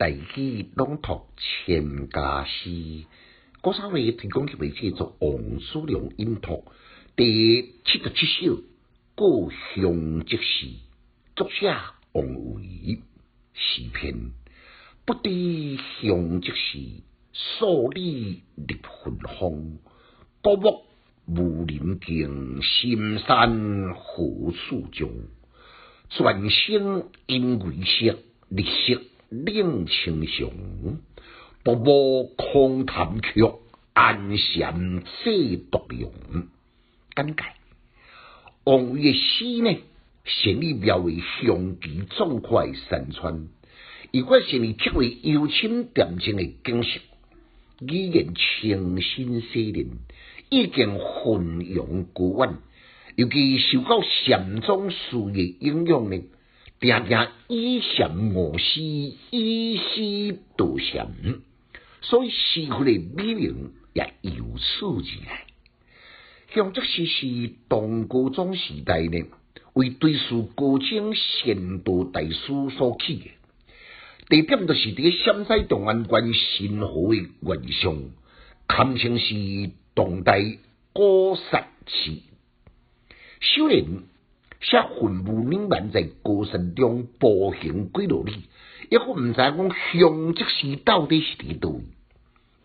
大器朗读千家诗，郭三位提供给媒介做王叔良音读第七十七首《故乡即事》，作者王维。诗篇不知乡即事，数里立芬芳。古木无人径，深山何处踪？转生因为色，日色冷清详。步步空谈曲，安闲写独咏。简介：王维诗呢，绚丽描绘雄奇壮阔山川，如果是你极为幽深恬静嘅景色，语言清新洗练，意境浑融高远。尤其受到禅宗事业影响呢，常常以禅悟诗，以诗度禅，所以诗赋的美名也由此而来。像这诗是唐高宗时代呢，为对书高僧仙道大师所起的。地点就是伫陕西长安县新河的原上，堪称是唐代古刹寺。修炼写魂不凝满在高山中步行几落里，一个毋知讲香即是到底是伫倒位，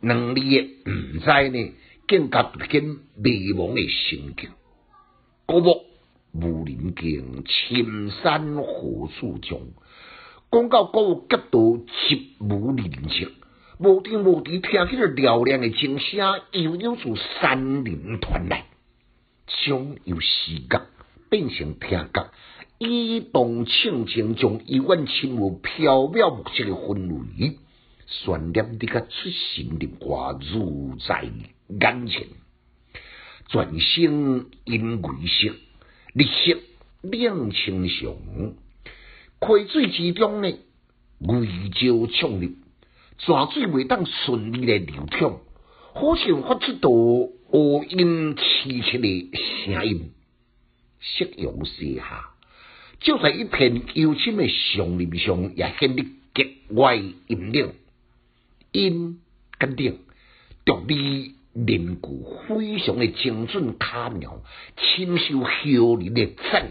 两字嘅毋知呢，更加见迷茫嘅心境。古木无人径，深山何处踪？讲到古木极度寂无人迹，无天无地，听起来嘹亮嘅钟声，悠悠自山林传来，像有视觉。变成听觉，移动轻轻，将幽远亲无飘渺莫测的氛围，渲染得个出神入化，如在眼前。全身因为色，日色亮清祥。溪水之中呢，微潮冲入，泉水未当顺利的流淌，好像发出道乌音凄切的声音。夕阳西下，就在一片幽深的松林上，也显得格外阴冷。阴跟顶，独立面骨非常的精准巧妙，深受后人的赞。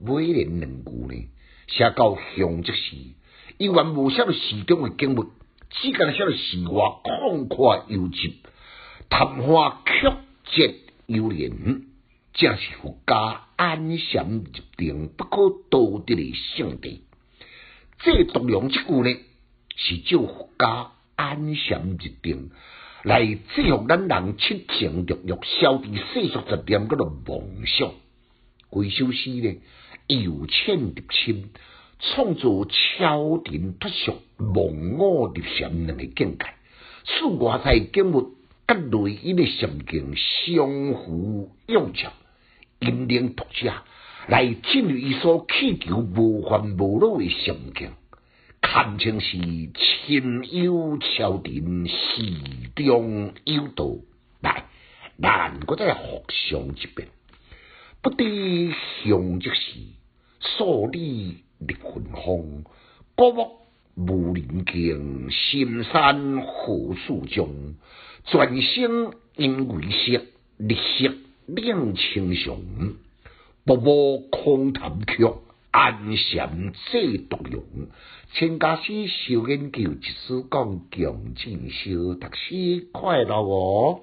每年两句呢，写到乡即时，伊原无写到诗中的景物，只敢写到诗外旷阔幽寂，昙花曲折悠然。正是佛家安详入定、不可多得的圣地。这独良之句呢，是照佛家安详入定来制服咱人七情六欲、消除世俗杂念嗰个梦想。规首诗呢，由浅入深，创造超尘脱俗、忘我入禅两个境界，使外在景物甲内因的心境相互映照。引领读者来进入一所祈求无烦无恼的心境，堪称是清幽超尘，诗中有道。来，咱搁再互相一遍。不知乡即是数里立芬芳，古木无人径，深山何处踪？全生因为色，日色。两清雄，步步空谈曲，安闲最独用。陈家师小研究，一书讲强进修，读书快乐哦。